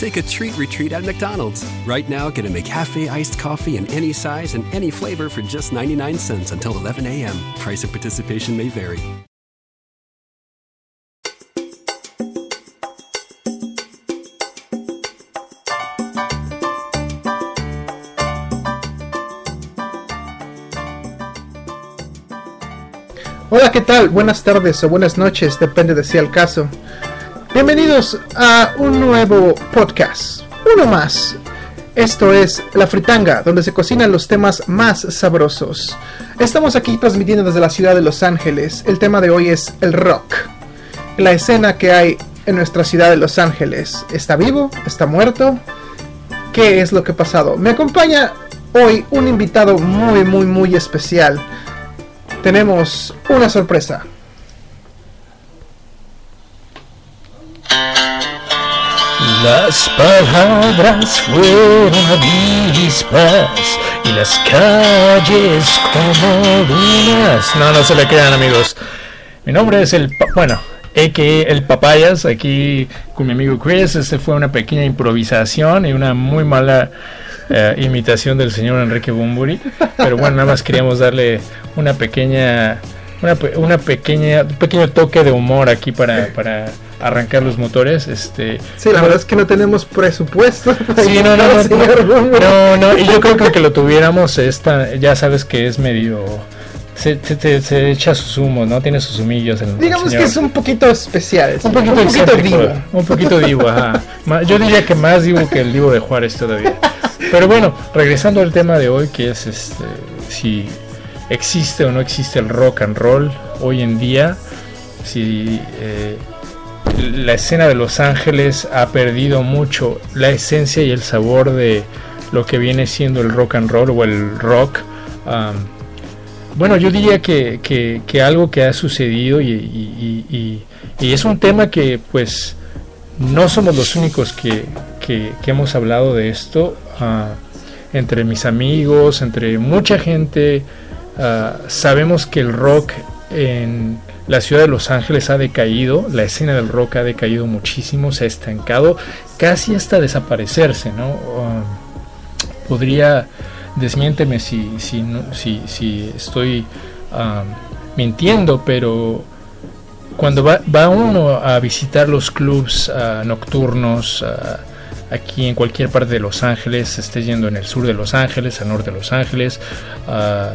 Take a treat retreat at McDonald's. Right now, get a McCafe iced coffee in any size and any flavor for just 99 cents until 11 a.m. Price of participation may vary. Hola, ¿qué tal? Buenas tardes o buenas noches, depende de si al caso. Bienvenidos a un nuevo podcast, uno más. Esto es La Fritanga, donde se cocinan los temas más sabrosos. Estamos aquí transmitiendo desde la ciudad de Los Ángeles. El tema de hoy es el rock. La escena que hay en nuestra ciudad de Los Ángeles. ¿Está vivo? ¿Está muerto? ¿Qué es lo que ha pasado? Me acompaña hoy un invitado muy, muy, muy especial. Tenemos una sorpresa. Las palabras fueron avispas y las calles como dunas. No, no se le quedan amigos. Mi nombre es el... Bueno, que el Papayas, aquí con mi amigo Chris. Este fue una pequeña improvisación y una muy mala eh, imitación del señor Enrique Bumburi. Pero bueno, nada más queríamos darle una pequeña... Una, una pequeña, un pequeño toque de humor aquí para, para arrancar los motores. Este, Sí, la verdad es que no tenemos presupuesto. Sí, no, no, no, no, y yo creo que que lo tuviéramos, esta, ya sabes que es medio, se, se, se- se echa sus humos, ¿no? Tiene sus humillos. El Digamos señor. que es un poquito especial. un poquito, un poquito divo. un poquito divo, ajá. Yo diría que más divo que el divo de Juárez todavía. Pero bueno, regresando al tema de hoy, que es este, si existe o no existe el rock and roll hoy en día, si eh, la escena de Los Ángeles ha perdido mucho la esencia y el sabor de lo que viene siendo el rock and roll o el rock. am, bueno, yo diría que, que- algo que ha sucedido y, y- y- es un tema que pues no somos los únicos que, que- hemos hablado de esto. ah, entre mis amigos, entre mucha gente, ah, sabemos que el rock en la ciudad de Los Ángeles ha decaído, la escena del rock ha decaído muchísimo, se ha estancado, casi hasta desaparecerse, ¿no? Ah, podría, desmiénteme si, si, si, si estoy ah, mintiendo, pero cuando va, va uno a visitar los clubs ah, nocturnos aquí en cualquier parte de Los Ángeles, esté yendo en el sur de Los Ángeles, al norte de Los Ángeles, ah,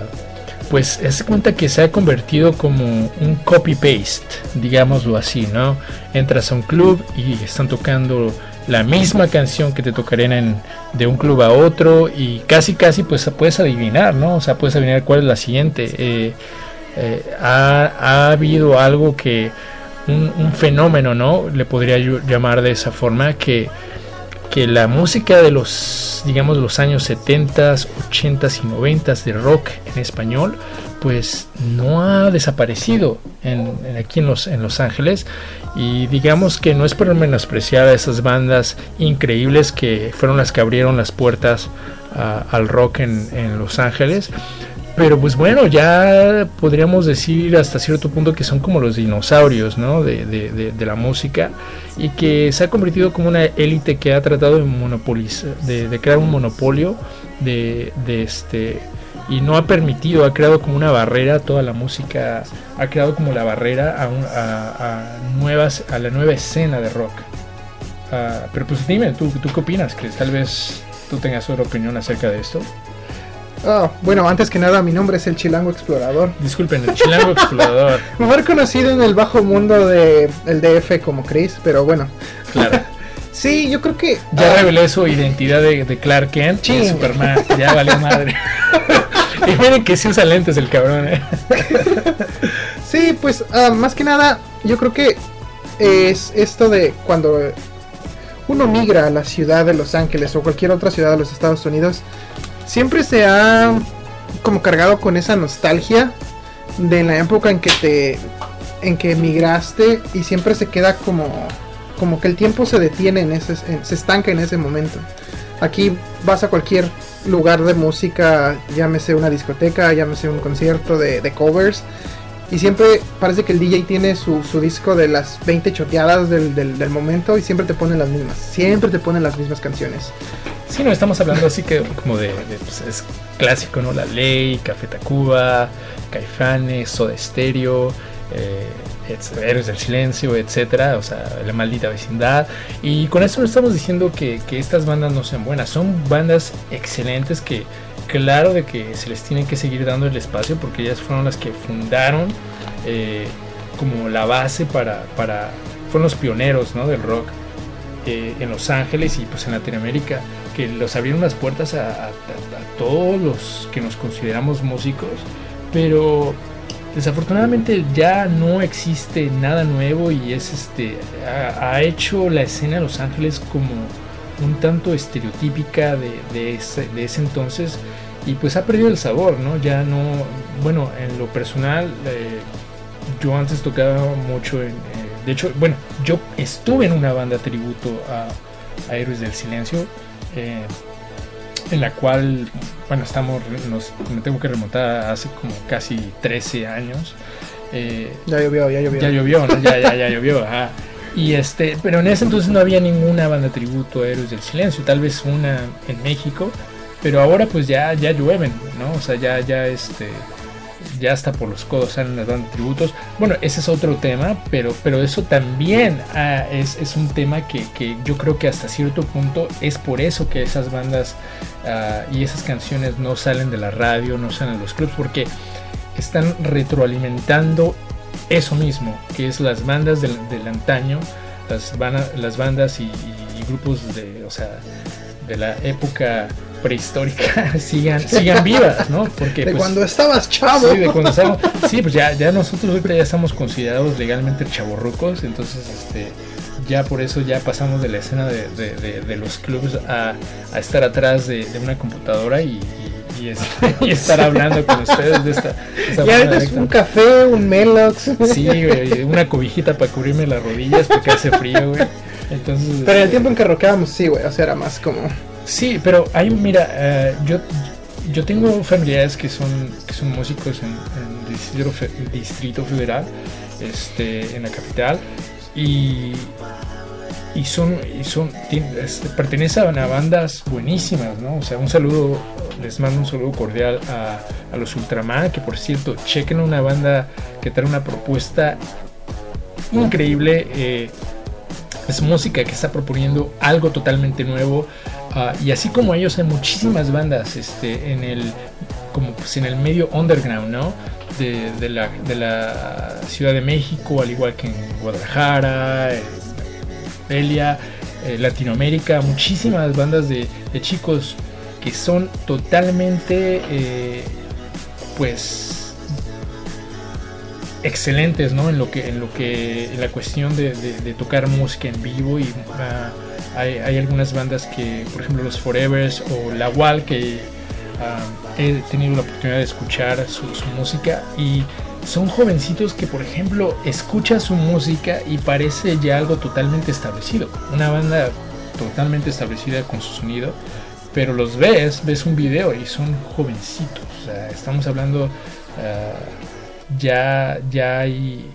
pues es cuenta que se ha convertido como un copy-paste, digámoslo así, ¿no? Entras a un club y están tocando la misma canción que te tocarían de un club a otro y casi casi pues puedes adivinar, ¿no? O sea, puedes adivinar cuál es la siguiente. Eh, eh, ha, ha habido algo que, un, fenómeno, ¿no? Le podría llamar de esa forma, que, que la música de los, digamos, los años 70s, 80s y 90s de rock en español, pues no ha desaparecido aquí en los, en Los Ángeles. Y digamos que no es por menospreciar a esas bandas increíbles que fueron las que abrieron las puertas al rock en, en Los Ángeles. Pero pues bueno, ya podríamos decir hasta cierto punto que son como los dinosaurios, ¿no? De, de- de- de la música y que se ha convertido como una élite que ha tratado de monopolizar, de, crear un monopolio de, este y no ha permitido, ha creado como una barrera toda la música, ha creado como la barrera a, un- a- nuevas, a la nueva escena de rock. Ah, pero pues dime, ¿tú, ¿tú qué opinas? Que tal vez tú tengas otra opinión acerca de esto. Ah, bueno, antes que nada, mi nombre es el Chilango Explorador. Disculpen, el chilango explorador. Mejor conocido en el bajo mundo de el DF como Chris, pero bueno. Claro. Sí, yo creo que. Ya ah, revelé su identidad de, de Clark Kent y. Superman. Ya valió madre. y miren que sí usa lentes el cabrón, ¿eh? Sí, pues ah, más que nada, yo creo que es esto de cuando uno migra a la ciudad de Los Ángeles o cualquier otra ciudad de los Estados Unidos, siempre se ha como cargado con esa nostalgia de la época en que te en que emigraste y siempre se queda como, como que el tiempo se detiene en ese, se estanca en ese momento. Aquí vas a cualquier lugar de música, llámese una discoteca, llámese un concierto de, covers, y siempre parece que el DJ tiene su, disco de las 20 choteadas del, del, momento y siempre te ponen las mismas, siempre te ponen las mismas canciones. Sí, no, estamos hablando así que como de, pues, es clásico, ¿no? La Ley, Café Tacuba, Caifanes, Soda Stereo, eh, Héroes del Silencio, etcétera, o sea, La Maldita Vecindad. Y con esto no estamos diciendo que, estas bandas no sean buenas, son bandas excelentes que, claro, de que se les tiene que seguir dando el espacio porque ellas fueron las que fundaron eh, como la base para, para, fueron los pioneros ¿no? del rock eh, en Los Ángeles y pues en Latinoamérica, que los abrieron las puertas a todos los que nos consideramos músicos, pero desafortunadamente ya no existe nada nuevo y es este ha, hecho la escena de Los Ángeles como un tanto estereotípica de, ese, entonces y pues ha perdido el sabor, ¿no? Ya no, bueno, en lo personal eh, yo antes tocaba mucho en, eh, de hecho, bueno, yo estuve en una banda tributo a, Héroes del Silencio. Eh, en la cual, bueno, estamos, nos, me tengo que remontar hace como casi 13 años. Eh, ya llovió, ya llovió. Ya llovió, ya, ya, ya llovió, Y este, pero en ese entonces no había ninguna banda tributo a Héroes del Silencio, tal vez una en México, pero ahora pues ya, ya llueven, ¿no? O sea, ya, ya este, ya hasta por los codos salen las bandas tributos. Bueno, ese es otro tema, pero, pero eso también ah, es, un tema que, yo creo que hasta cierto punto es por eso que esas bandas ah, y esas canciones no salen de la radio, no salen de los clubs, porque están retroalimentando eso mismo, que es las bandas del, antaño, las, las bandas y, grupos de, o sea, de la época prehistórica sigan, sigan vivas, ¿no? Porque, de pues, cuando estabas chavo. Sí, de cuando estábamos, sí, pues ya, ya nosotros ya estamos considerados legalmente chavorrucos, entonces este ya por eso ya pasamos de la escena de, de, los clubs a, a, estar atrás de, una computadora y, y, estar hablando con ustedes de esta. ya es un café, un Melox. Sí, güey, una cobijita para cubrirme las rodillas porque hace frío, güey. Entonces, Pero en el tiempo en que rockeábamos, sí, güey, o sea, era más como Sí, pero hay, mira, eh, yo, yo tengo familiares que son, que son músicos en, el distrito, Federal, este, en la capital, y, y son, y son pertenecen a bandas buenísimas, ¿no? O sea, un saludo, les mando un saludo cordial a, a los Ultraman, que por cierto, chequen una banda que trae una propuesta increíble. Eh, es música que está proponiendo algo totalmente nuevo. Ah, y así como ellos hay muchísimas bandas este, en el como pues en el medio underground, ¿no? De, la, de la Ciudad de México, al igual que en Guadalajara, en eh, Latinoamérica, muchísimas bandas de, chicos que son totalmente, eh, pues, excelentes, ¿no? En lo que, en lo que, en la cuestión de, tocar música en vivo y ah, hay, algunas bandas que, por ejemplo, los Forevers o La Wall, que ah, he tenido la oportunidad de escuchar su, música y son jovencitos que, por ejemplo, escuchan su música y parece ya algo totalmente establecido. Una banda totalmente establecida con su sonido, pero los ves, ves un video y son jovencitos. estamos hablando, ah, ya, ya hay,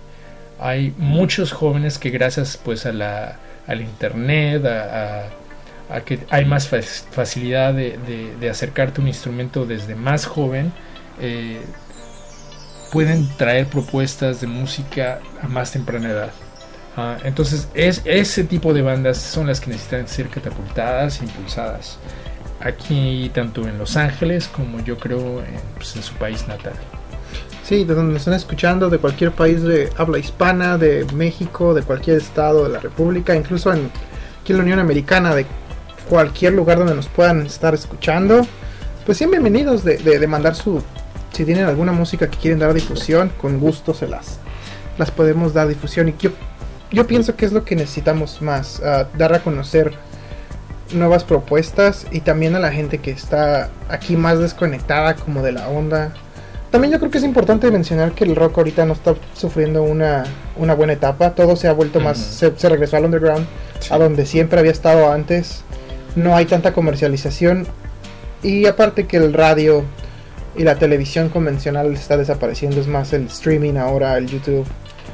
hay muchos jóvenes que gracias pues a la al internet, a, que hay más facilidad de, acercarte a un instrumento desde más joven, eh, pueden traer propuestas de música a más temprana edad. Ah, entonces, es, ese tipo de bandas son las que necesitan ser catapultadas e impulsadas. Aquí, tanto en Los Ángeles como yo creo en, pues, su país natal. Sí, de donde me están escuchando, de cualquier país de habla hispana, de México, de cualquier estado de la República, incluso en, aquí en la Unión Americana, de cualquier lugar donde nos puedan estar escuchando. Pues sí, bienvenidos de, mandar su... Si tienen alguna música que quieren dar difusión, con gusto se las, las podemos dar difusión. Y yo, yo pienso que es lo que necesitamos más, ah, dar a conocer nuevas propuestas y también a la gente que está aquí más desconectada como de la onda también yo creo que es importante mencionar que el rock ahorita no está sufriendo una, una buena etapa. Todo se ha vuelto más, se, se, regresó al underground, Sí. a donde siempre había estado antes. No hay tanta comercialización. Y aparte que el radio y la televisión convencional está desapareciendo, es más el streaming ahora, el YouTube.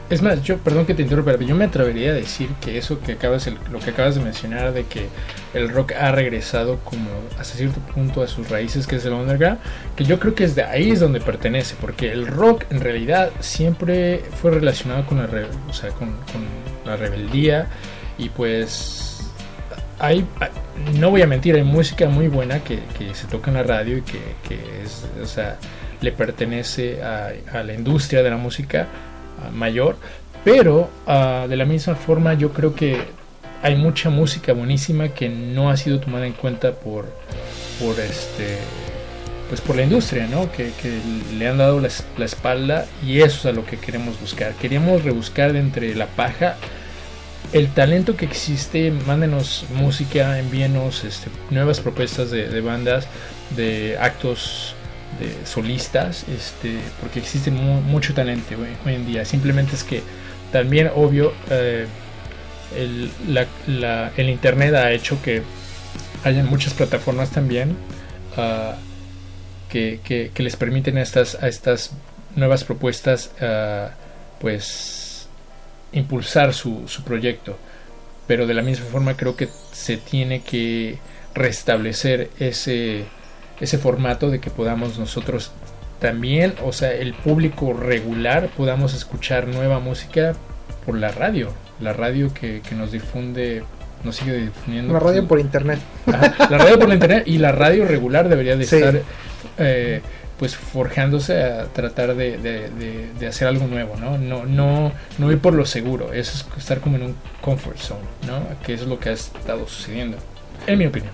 Es más, yo, perdón que te interrumpa, pero yo me atrevería a decir que eso que acabas, el- lo que acabas de mencionar de que el rock ha regresado como hasta cierto punto a sus raíces, que es el underground, que yo creo que es de ahí es donde pertenece, porque el rock en realidad siempre fue relacionado con la, re- o sea, con, con la rebeldía y pues hay, no voy a mentir, hay música muy buena que, que se toca en la radio y que, que es, o sea, le pertenece a, la industria de la música ah, mayor, pero ah, de la misma forma yo creo que hay mucha música buenísima que no ha sido tomada en cuenta por, por este pues por la industria, ¿no? Que, que le han dado la, la espalda y eso es a lo que queremos buscar. Queríamos rebuscar de entre la paja el talento que existe, mándenos música, envíenos este, nuevas propuestas de, bandas, de actos de solistas, este, porque existe mu- mucho talento hoy, en día. Simplemente es que también, obvio, eh, el, internet ha hecho que hayan muchas plataformas también ah, que, que- que les permiten a estas, a estas nuevas propuestas, ah, pues impulsar su, su proyecto. Pero de la misma forma creo que se tiene que restablecer ese, ese formato de que podamos nosotros también, o sea, el público regular, podamos escuchar nueva música por la radio. La radio que, que nos difunde, nos sigue difundiendo. La pues, radio por internet. Ajá, la radio por internet y la radio regular debería de Sí. estar eh, pues forjándose a tratar de, de- de- de hacer algo nuevo, ¿no? No, no, no ir por lo seguro, eso es estar como en un comfort zone, ¿no? Que es lo que ha estado sucediendo, en mi opinión.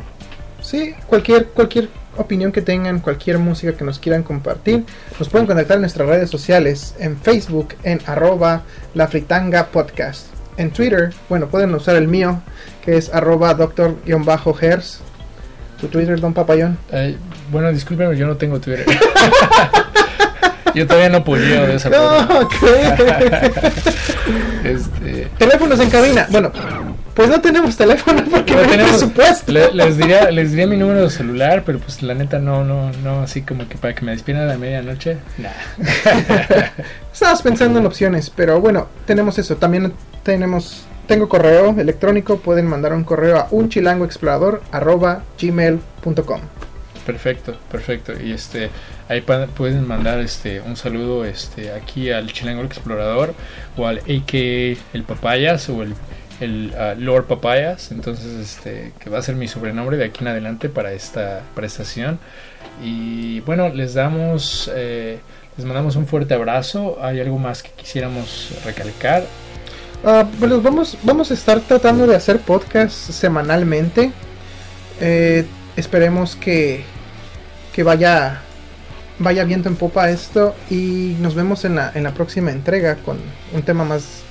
Sí, cualquier, cualquier opinión que tengan, cualquier música que nos quieran compartir, nos pueden contactar en nuestras redes sociales, en Facebook, en arroba la fritanga podcast. En Twitter, bueno, pueden usar el mío, que es arroba doctor-hers. Tu Twitter, don Papayón. Eh, bueno, discúlpeme, yo no tengo Twitter. yo todavía no pulido de esa. No. Este, Teléfonos en cabina. Bueno, pues no tenemos teléfono porque no, tenemos- presupuesto. le- les diría les diría mi número de celular pero pues la neta no no no así como que para que me despierten a la medianoche nah. Estabas pensando en opciones, pero bueno, tenemos eso. También tenemos, tengo correo electrónico. Pueden mandar un correo a unchilangoexplorador@gmail.com. perfecto perfecto. Y este ahí pueden mandar este un saludo este aquí al chilango explorador o al AK el papayas o el el ah, Lord Papayas. Entonces este que va a ser mi sobrenombre de aquí en adelante para esta para esta sesión y bueno les damos eh, les mandamos un fuerte abrazo. Hay algo más que quisiéramos recalcar Ah, bueno, vamos, vamos a estar tratando de hacer podcast semanalmente. Eh, esperemos que, que vaya, vaya viento en popa esto y nos vemos en la, en la próxima entrega con un tema más...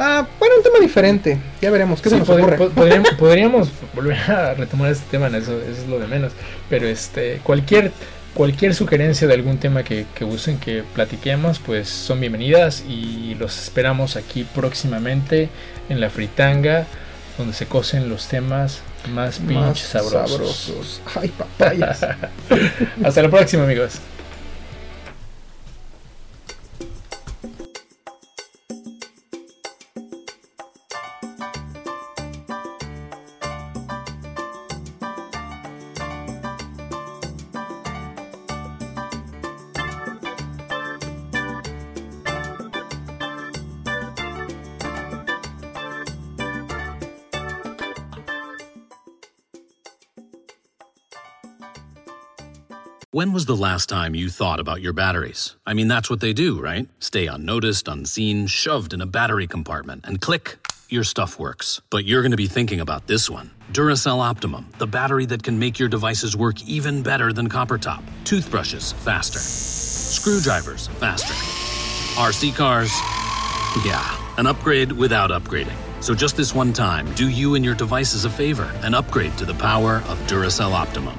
Ah, bueno, un tema diferente. Ya veremos qué se Sí, nos pod- ocurre. pod- podríamos, podríamos volver a retomar este tema, eso, eso es lo de menos. Pero este, cualquier, cualquier sugerencia de algún tema que, que gusten que platiquemos, pues son bienvenidas y los esperamos aquí próximamente en la fritanga, donde se cocen los temas más pinches sabrosos. sabrosos. Ay, papayas. Hasta la próxima, amigos. When was the last time you thought about your batteries? I mean, that's what they do, right? Stay unnoticed, unseen, shoved in a battery compartment, and click, your stuff works. But you're going to be thinking about this one Duracell Optimum, the battery that can make your devices work even better than copper top. Toothbrushes, faster. Screwdrivers, faster. RC cars, yeah, an upgrade without upgrading. So just this one time, do you and your devices a favor and upgrade to the power of Duracell Optimum.